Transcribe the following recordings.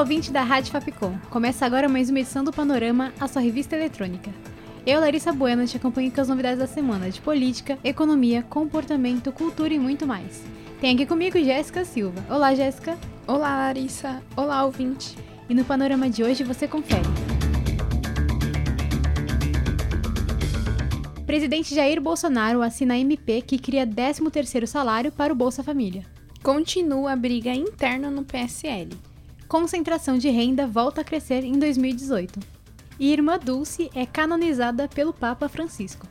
Olá, ouvinte da Rádio Fapcom. Começa agora mais uma edição do Panorama, a sua revista eletrônica. Eu, Larissa Bueno, te acompanho com as novidades da semana de política, economia, comportamento, cultura e muito mais. Tem aqui comigo Jéssica Silva. Olá, Jéssica. Olá, Larissa. Olá, ouvinte. E no panorama de hoje você confere. Presidente Jair Bolsonaro assina MP que cria 13º salário para o Bolsa Família. Continua a briga interna no PSL. Concentração de renda volta a crescer em 2018. E Irmã Dulce é canonizada pelo Papa Francisco.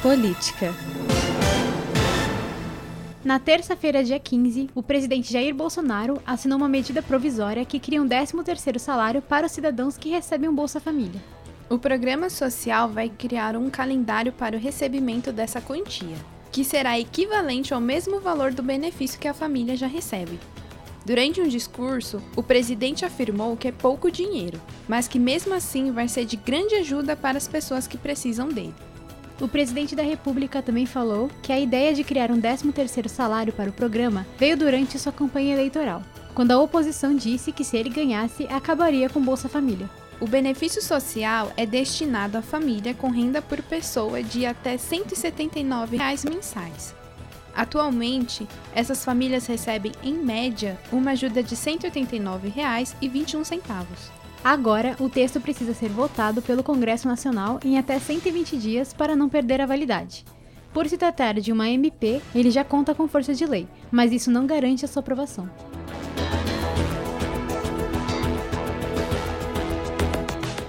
Política. Na terça-feira, dia 15, o presidente Jair Bolsonaro assinou uma medida provisória que cria um 13º salário para os cidadãos que recebem um Bolsa Família. O programa social vai criar um calendário para o recebimento dessa quantia, que será equivalente ao mesmo valor do benefício que a família já recebe. Durante um discurso, o presidente afirmou que é pouco dinheiro, mas que mesmo assim vai ser de grande ajuda para as pessoas que precisam dele. O presidente da República também falou que a ideia de criar um 13º salário para o programa veio durante sua campanha eleitoral, quando a oposição disse que se ele ganhasse, acabaria com Bolsa Família. O benefício social é destinado à família com renda por pessoa de até 179 reais mensais. Atualmente, essas famílias recebem, em média, uma ajuda de R$ 189,21. Agora, o texto precisa ser votado pelo Congresso Nacional em até 120 dias para não perder a validade. Por se tratar de uma MP, ele já conta com força de lei, mas isso não garante a sua aprovação.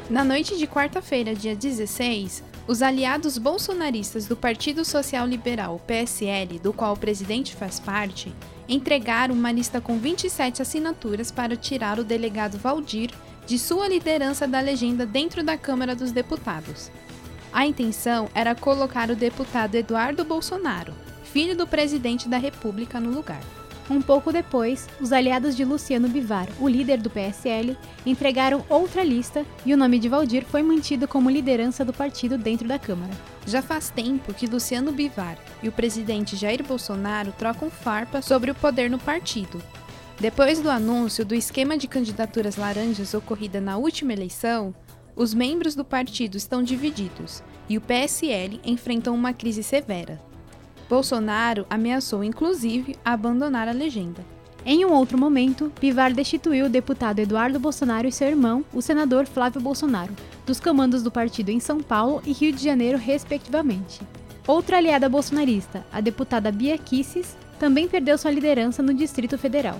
Na noite de quarta-feira, dia 16, os aliados bolsonaristas do Partido Social Liberal, PSL, do qual o presidente faz parte, entregaram uma lista com 27 assinaturas para tirar o delegado Valdir de sua liderança da legenda dentro da Câmara dos Deputados. A intenção era colocar o deputado Eduardo Bolsonaro, filho do presidente da República, no lugar. Um pouco depois, os aliados de Luciano Bivar, o líder do PSL, entregaram outra lista e o nome de Valdir foi mantido como liderança do partido dentro da Câmara. Já faz tempo que Luciano Bivar e o presidente Jair Bolsonaro trocam farpa sobre o poder no partido. Depois do anúncio do esquema de candidaturas laranjas ocorrida na última eleição, os membros do partido estão divididos e o PSL enfrentam uma crise severa. Bolsonaro ameaçou inclusive abandonar a legenda. Em um outro momento, Bivar destituiu o deputado Eduardo Bolsonaro e seu irmão, o senador Flávio Bolsonaro, dos comandos do partido em São Paulo e Rio de Janeiro, respectivamente. Outra aliada bolsonarista, a deputada Bia Kisses, também perdeu sua liderança no Distrito Federal.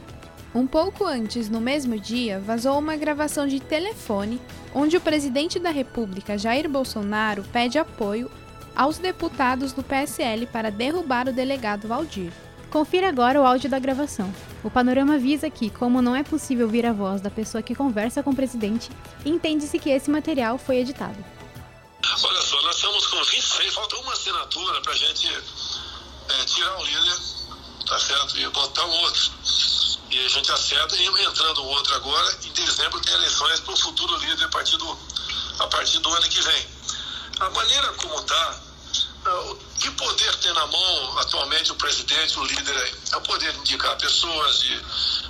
Um pouco antes, no mesmo dia, vazou uma gravação de telefone onde o presidente da República, Jair Bolsonaro, pede apoio aos deputados do PSL para derrubar o delegado Valdir. Confira agora o áudio da gravação. O panorama avisa que, como não é possível ouvir a voz da pessoa que conversa com o presidente, entende-se que esse material foi editado. Olha só, nós estamos com 26, falta uma assinatura para a gente é, tirar o líder, tá certo? E botar o outro. E a gente acerta, e entrando o outro agora, em dezembro tem eleições para o futuro líder a partir, do, a partir do ano que vem. A maneira como está, que poder tem na mão atualmente o presidente, o líder? É o poder de indicar pessoas, de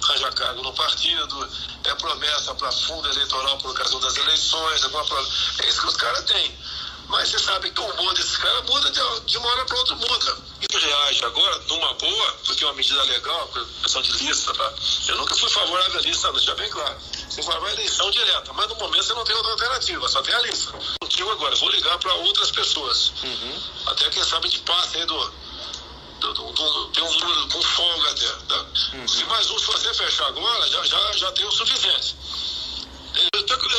arranjar cargo no partido, é promessa para fundo eleitoral por ocasião das eleições, é isso que os caras têm. Mas você sabe que o humor desse cara muda de uma hora para outra, muda. E reage agora numa boa, porque é uma medida legal, questão de lista, tá? Eu nunca fui favorável à lista, deixa bem claro. Você vai à eleição direta, mas no momento você não tem outra alternativa, só tem a lista. Contigo agora, vou ligar para outras pessoas. Uhum. Até quem sabe de passe aí do, do, do, do, tem um número com folga até. Tá? Uhum. Se mais um, se você fechar agora, já, já, já tem o suficiente.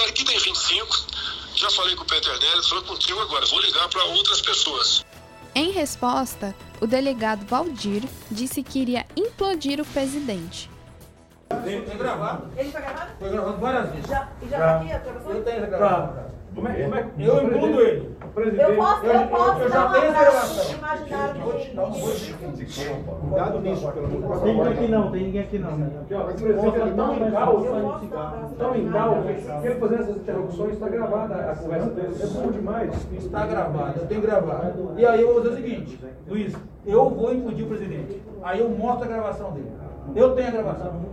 Aqui tem 25, já falei com o Peter Nery, falou contigo agora, vou ligar para outras pessoas. Em resposta, o delegado Valdir disse que iria implodir o presidente. Tem gravado. Ele foi gravado? Foi gravado várias vezes. Já, e já tá aqui a gravação? Eu tenho essa Tá. gravação. Como é, como é, Eu impludo ele. O presidente. Eu posso, Eu- eu, eu- posso eu já tenho gravação. imaginário Cuidado nisso, pelo amor de Deus. Tem ninguém aqui não, tem ninguém aqui não. Aqui, ó, esse presidente é tão em caos, tão em caos, que ele fazendo essas interrupções, está gravada a conversa dele. É bom demais. Está gravado, eu tenho gravado. E aí eu vou fazer o seguinte, Luiz, eu vou implodir o presidente. Aí eu mostro a gravação dele. Eu tenho a gravação.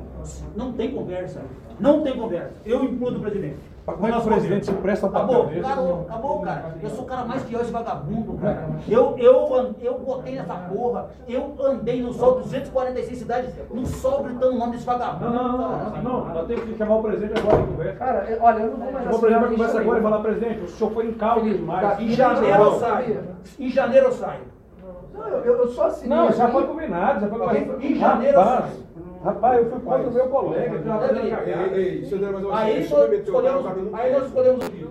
Não tem conversa. Não tem conversa. Eu implodo o presidente. Como é que o presidente se presta a papel Acabou, desse? acabou, acabou, cara. Eu sou o cara mais fiel esse vagabundo, cara. Eu, eu, an- eu botei nessa porra, eu andei no sol 246 cidades, no sol gritando o nome desse vagabundo. Não, não, não, cara. não, nós temos que chamar o presidente agora em conversa. Cara, eu- olha, eu não vou mais Chamar o presidente para conversa agora e falar, presidente, o senhor foi em caos demais. Em janeiro eu saio. Em janeiro eu saio. Não, eu, eu, eu sou assim. Não, já foi combinado, já foi combinado. Em janeiro eu saio. Rapaz, eu fui contra o meu colega, Ei, ei, cagada. Aí nós escolhemos, aí nós escolhemos o dia.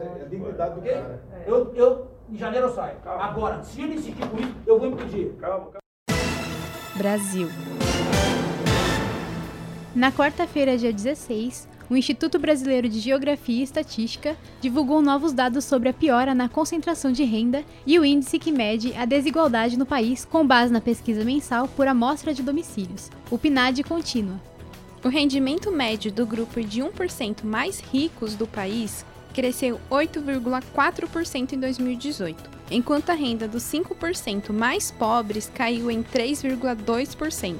É a dignidade do cara. Eu, eu, em janeiro eu saio. Agora, se ele insistir com isso, eu vou impedir. Calma, calma. Brasil. Na quarta-feira, dia 16, o Instituto Brasileiro de Geografia e Estatística divulgou novos dados sobre a piora na concentração de renda e o índice que mede a desigualdade no país com base na pesquisa mensal por amostra de domicílios, o PNAD contínua. O rendimento médio do grupo de 1% mais ricos do país cresceu 8,4% em 2018, enquanto a renda dos 5% mais pobres caiu em 3,2%.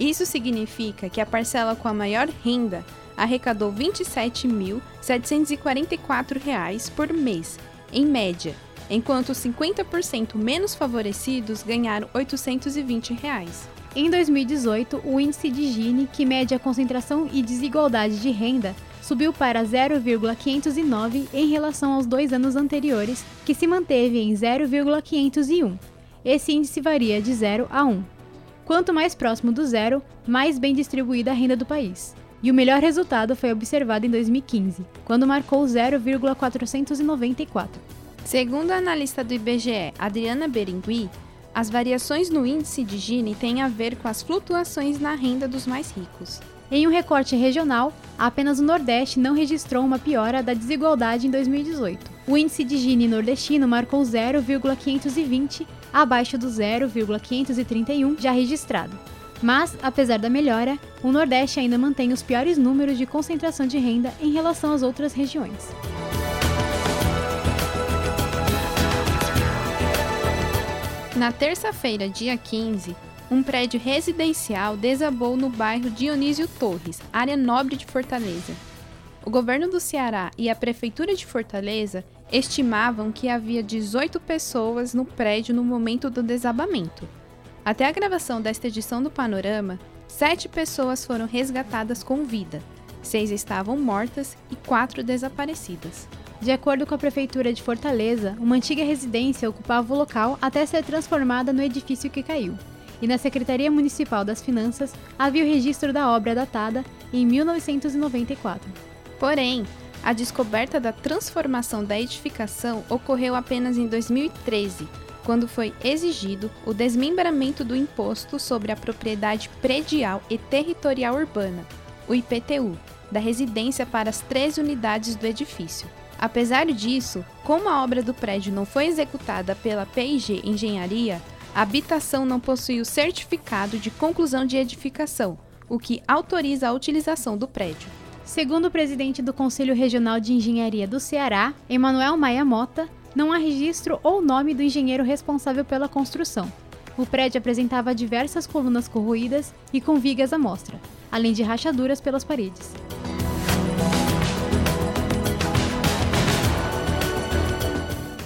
Isso significa que a parcela com a maior renda arrecadou 27.744 reais por mês, em média, enquanto os 50% menos favorecidos ganharam 820 reais. Em 2018, o índice de Gini, que mede a concentração e desigualdade de renda, subiu para 0,509 em relação aos dois anos anteriores, que se manteve em 0,501. Esse índice varia de 0 a 1. Quanto mais próximo do zero, mais bem distribuída a renda do país. E o melhor resultado foi observado em 2015, quando marcou 0,494. Segundo a analista do IBGE, Adriana Berengui, as variações no índice de Gini têm a ver com as flutuações na renda dos mais ricos. Em um recorte regional, apenas o Nordeste não registrou uma piora da desigualdade em 2018. O índice de Gini nordestino marcou 0,520, abaixo do 0,531 já registrado. Mas, apesar da melhora, o Nordeste ainda mantém os piores números de concentração de renda em relação às outras regiões. Na terça-feira, dia 15, um prédio residencial desabou no bairro Dionísio Torres, área nobre de Fortaleza. O governo do Ceará e a prefeitura de Fortaleza estimavam que havia 18 pessoas no prédio no momento do desabamento. Até a gravação desta edição do Panorama, sete pessoas foram resgatadas com vida, seis estavam mortas e quatro desaparecidas. De acordo com a Prefeitura de Fortaleza, uma antiga residência ocupava o local até ser transformada no edifício que caiu. E na Secretaria Municipal das Finanças havia o registro da obra datada em 1994. Porém, a descoberta da transformação da edificação ocorreu apenas em 2013, quando foi exigido o desmembramento do Imposto sobre a Propriedade Predial e Territorial Urbana, o IPTU, da residência para as três unidades do edifício. Apesar disso, como a obra do prédio não foi executada pela PIG Engenharia, a habitação não possui o certificado de conclusão de edificação, o que autoriza a utilização do prédio. Segundo o presidente do Conselho Regional de Engenharia do Ceará, Emanuel Maia Mota, não há registro ou nome do engenheiro responsável pela construção. O prédio apresentava diversas colunas corroídas e com vigas à mostra, além de rachaduras pelas paredes.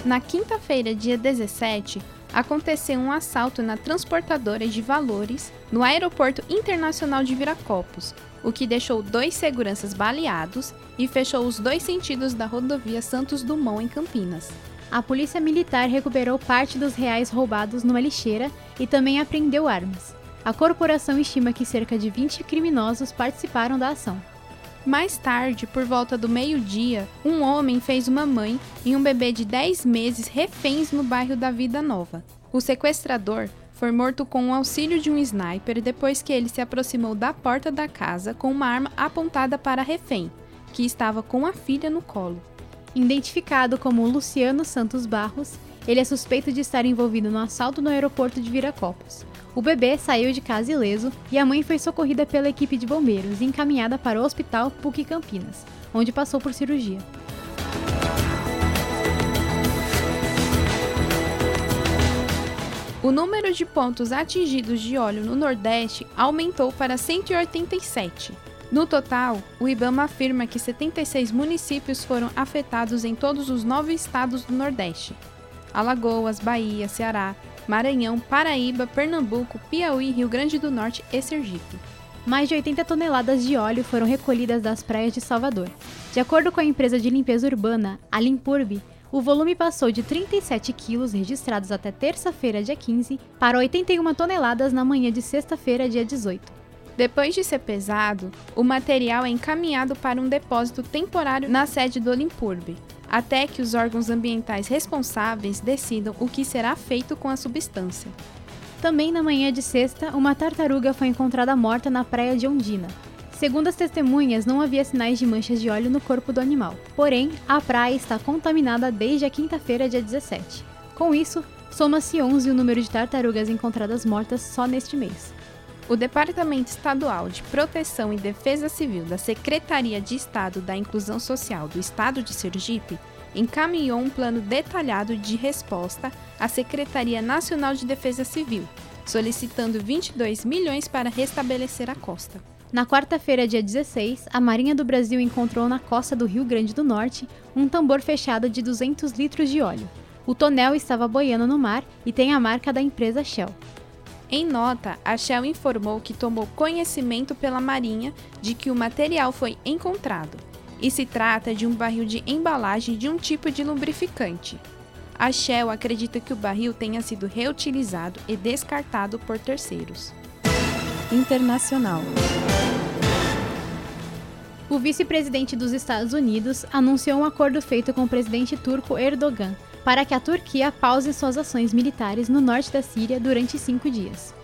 Na quinta-feira, dia 17, aconteceu um assalto na transportadora de valores no Aeroporto Internacional de Viracopos, o que deixou dois seguranças baleados e fechou os dois sentidos da rodovia Santos Dumont em Campinas. A polícia militar recuperou parte dos reais roubados numa lixeira e também apreendeu armas. A corporação estima que cerca de 20 criminosos participaram da ação. Mais tarde, por volta do meio-dia, um homem fez uma mãe e um bebê de 10 meses reféns no bairro da Vida Nova. O sequestrador foi morto com o auxílio de um sniper depois que ele se aproximou da porta da casa com uma arma apontada para a refém, que estava com a filha no colo. Identificado como Luciano Santos Barros, ele é suspeito de estar envolvido no assalto no aeroporto de Viracopos. O bebê saiu de casa ileso e a mãe foi socorrida pela equipe de bombeiros e encaminhada para o Hospital PUC Campinas, onde passou por cirurgia. O número de pontos atingidos de óleo no Nordeste aumentou para 187. No total, o IBAMA afirma que 76 municípios foram afetados em todos os nove estados do Nordeste: Alagoas, Bahia, Ceará, Maranhão, Paraíba, Pernambuco, Piauí, Rio Grande do Norte e Sergipe. Mais de 80 toneladas de óleo foram recolhidas das praias de Salvador. De acordo com a empresa de limpeza urbana, a Limpurb, o volume passou de 37 quilos registrados até terça-feira, dia 15, para 81 toneladas na manhã de sexta-feira, dia 18. Depois de ser pesado, o material é encaminhado para um depósito temporário na sede do Limpurb, até que os órgãos ambientais responsáveis decidam o que será feito com a substância. Também na manhã de sexta, uma tartaruga foi encontrada morta na praia de Ondina. Segundo as testemunhas, não havia sinais de manchas de óleo no corpo do animal. Porém, a praia está contaminada desde a quinta-feira, dia 17. Com isso, soma-se 11 o número de tartarugas encontradas mortas só neste mês. O Departamento Estadual de Proteção e Defesa Civil da Secretaria de Estado da Inclusão Social do Estado de Sergipe encaminhou um plano detalhado de resposta à Secretaria Nacional de Defesa Civil, solicitando 22 milhões para restabelecer a costa. Na quarta-feira, dia 16, a Marinha do Brasil encontrou na costa do Rio Grande do Norte um tambor fechado de 200 litros de óleo. O tonel estava boiando no mar e tem a marca da empresa Shell. Em nota, a Shell informou que tomou conhecimento pela Marinha de que o material foi encontrado e se trata de um barril de embalagem de um tipo de lubrificante. A Shell acredita que o barril tenha sido reutilizado e descartado por terceiros. Internacional. O vice-presidente dos Estados Unidos anunciou um acordo feito com o presidente turco Erdogan para que a Turquia pause suas ações militares no norte da Síria durante cinco dias.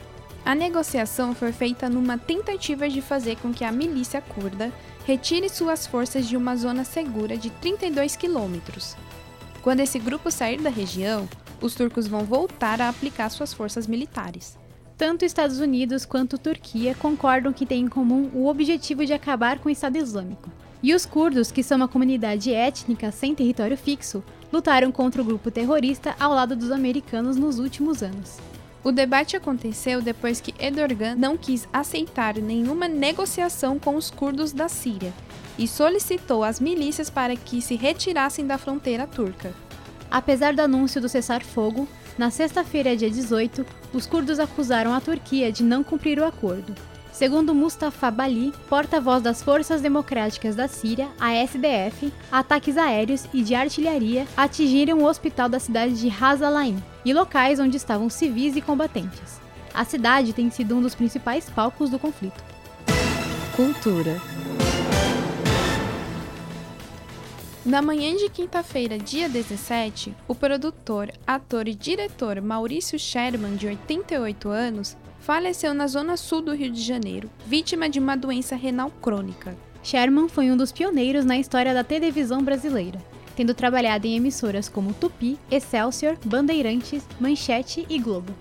A negociação foi feita numa tentativa de fazer com que a milícia curda retire suas forças de uma zona segura de 32 quilômetros. Quando esse grupo sair da região, os turcos vão voltar a aplicar suas forças militares. Tanto Estados Unidos quanto Turquia concordam que têm em comum o objetivo de acabar com o Estado Islâmico. E os curdos, que são uma comunidade étnica sem território fixo, lutaram contra o grupo terrorista ao lado dos americanos nos últimos anos. O debate aconteceu depois que Erdogan não quis aceitar nenhuma negociação com os curdos da Síria e solicitou às milícias para que se retirassem da fronteira turca. Apesar do anúncio do cessar-fogo, na sexta-feira, dia 18, os curdos acusaram a Turquia de não cumprir o acordo. Segundo Mustafa Bali, porta-voz das Forças Democráticas da Síria, a SDF, ataques aéreos e de artilharia atingiram o hospital da cidade de Hazalain e locais onde estavam civis e combatentes. A cidade tem sido um dos principais palcos do conflito. Cultura. Na manhã de quinta-feira, dia 17, o produtor, ator e diretor Maurício Sherman, de 88 anos, faleceu na zona sul do Rio de Janeiro, vítima de uma doença renal crônica. Sherman foi um dos pioneiros na história da televisão brasileira, tendo trabalhado em emissoras como Tupi, Excelsior, Bandeirantes, Manchete e Globo.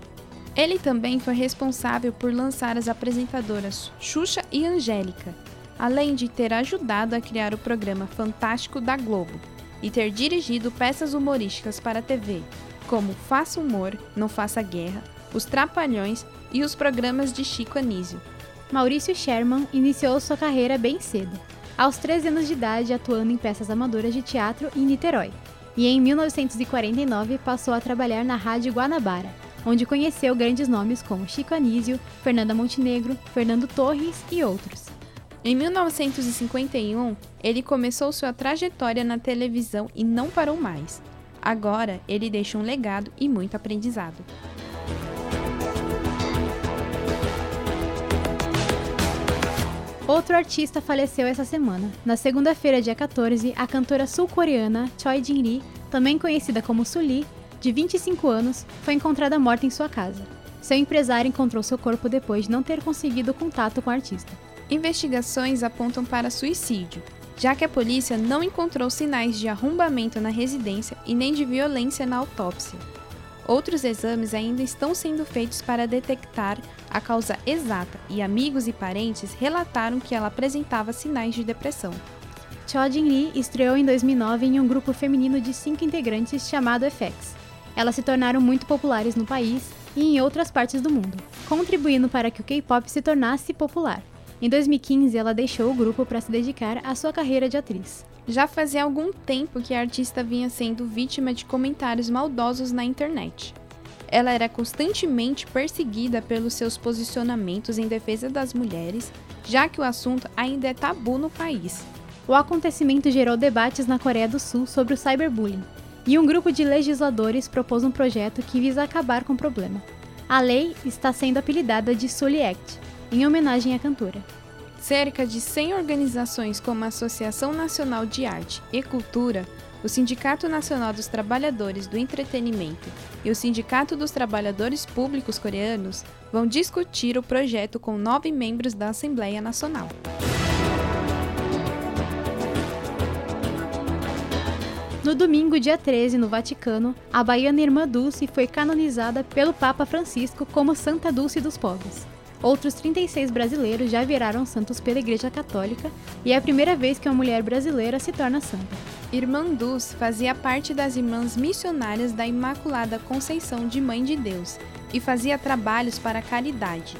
Ele também foi responsável por lançar as apresentadoras Xuxa e Angélica, além de ter ajudado a criar o programa Fantástico da Globo e ter dirigido peças humorísticas para a TV, como Faça Humor, Não Faça Guerra, Os Trapalhões e os programas de Chico Anísio. Maurício Sherman iniciou sua carreira bem cedo, aos 13 anos de idade atuando em peças amadoras de teatro em Niterói, e em 1949 passou a trabalhar na Rádio Guanabara, onde conheceu grandes nomes como Chico Anísio, Fernanda Montenegro, Fernando Torres e outros. Em 1951, ele começou sua trajetória na televisão e não parou mais. Agora, ele deixa um legado e muito aprendizado. Outro artista faleceu essa semana. Na segunda-feira, dia 14, a cantora sul-coreana Choi Jin-ri, também conhecida como Suli, de 25 anos, foi encontrada morta em sua casa. Seu empresário encontrou seu corpo depois de não ter conseguido contato com o artista. Investigações apontam para suicídio, já que a polícia não encontrou sinais de arrombamento na residência e nem de violência na autópsia. Outros exames ainda estão sendo feitos para detectar a causa exata e amigos e parentes relataram que ela apresentava sinais de depressão. Cho Jin-lee estreou em 2009 em um grupo feminino de cinco integrantes chamado FX. Elas se tornaram muito populares no país e em outras partes do mundo, contribuindo para que o K-pop se tornasse popular. Em 2015, ela deixou o grupo para se dedicar à sua carreira de atriz. Já fazia algum tempo que a artista vinha sendo vítima de comentários maldosos na internet. Ela era constantemente perseguida pelos seus posicionamentos em defesa das mulheres, já que o assunto ainda é tabu no país. O acontecimento gerou debates na Coreia do Sul sobre o cyberbullying, e um grupo de legisladores propôs um projeto que visa acabar com o problema. A lei está sendo apelidada de Sully Act, em homenagem à cantora. Cerca de 100 organizações como a Associação Nacional de Arte e Cultura, o Sindicato Nacional dos Trabalhadores do Entretenimento e o Sindicato dos Trabalhadores Públicos Coreanos vão discutir o projeto com nove membros da Assembleia Nacional. No domingo, dia 13, no Vaticano, a baiana Irmã Dulce foi canonizada pelo Papa Francisco como Santa Dulce dos Pobres. Outros 36 brasileiros já viraram santos pela Igreja Católica e é a primeira vez que uma mulher brasileira se torna santa. Irmã Dulce fazia parte das Irmãs Missionárias da Imaculada Conceição de Mãe de Deus e fazia trabalhos para a caridade.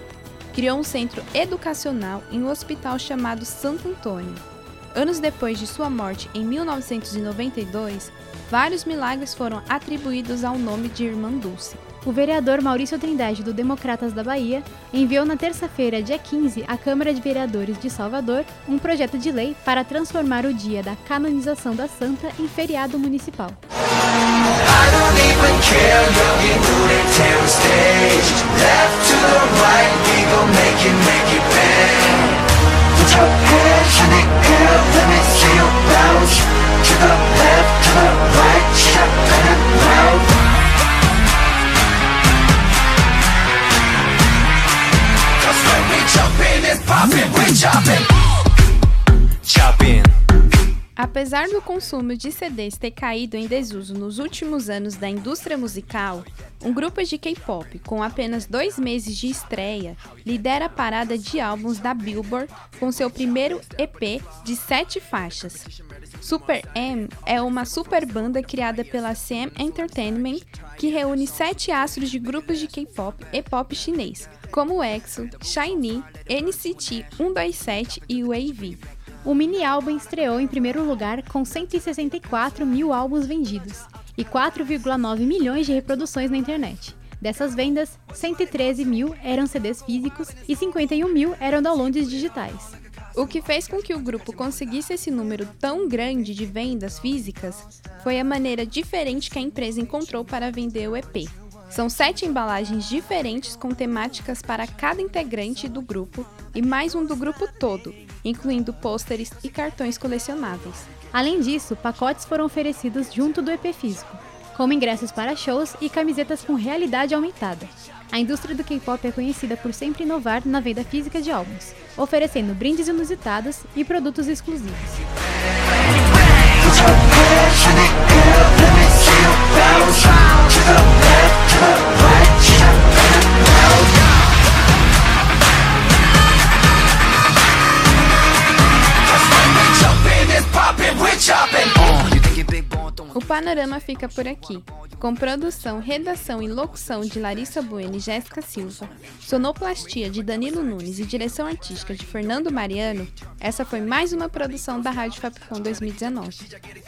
Criou um centro educacional em um hospital chamado Santo Antônio. Anos depois de sua morte, em 1992, vários milagres foram atribuídos ao nome de Irmã Dulce. O vereador Maurício Trindade, do Democratas da Bahia, enviou na terça-feira, dia 15, à Câmara de Vereadores de Salvador um projeto de lei para transformar o dia da canonização da santa em feriado municipal. Touching it, girl, let me see you bounce To the left, to the right, step in and out Cause when we jumpin', it's poppin', we choppin' Choppin' Apesar do consumo de CDs ter caído em desuso nos últimos anos da indústria musical, um grupo de K-pop com apenas dois meses de estreia lidera a parada de álbuns da Billboard com seu primeiro EP de sete faixas. Super M é uma super banda criada pela CM Entertainment que reúne sete astros de grupos de K-pop e pop chinês, como EXO, SHINee, NCT 127 e Wavy. O mini álbum estreou em primeiro lugar com 164 mil álbuns vendidos e 4,9 milhões de reproduções na internet. Dessas vendas, 113 mil eram CDs físicos e 51 mil eram downloads digitais. O que fez com que o grupo conseguisse esse número tão grande de vendas físicas foi a maneira diferente que a empresa encontrou para vender o EP. São sete embalagens diferentes com temáticas para cada integrante do grupo e mais um do grupo todo, incluindo pôsteres e cartões colecionáveis. Além disso, pacotes foram oferecidos junto do EP físico, como ingressos para shows e camisetas com realidade aumentada. A indústria do K-pop é conhecida por sempre inovar na venda física de álbuns, oferecendo brindes inusitados e produtos exclusivos. O panorama fica por aqui, com produção, redação e locução de Larissa Bueno e Jéssica Silva, sonoplastia de Danilo Nunes e direção artística de Fernando Mariano. Essa foi mais uma produção da Rádio Fapcom 2019.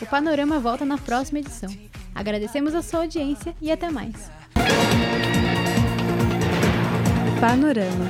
O panorama volta na próxima edição. Agradecemos a sua audiência e até mais. Panorama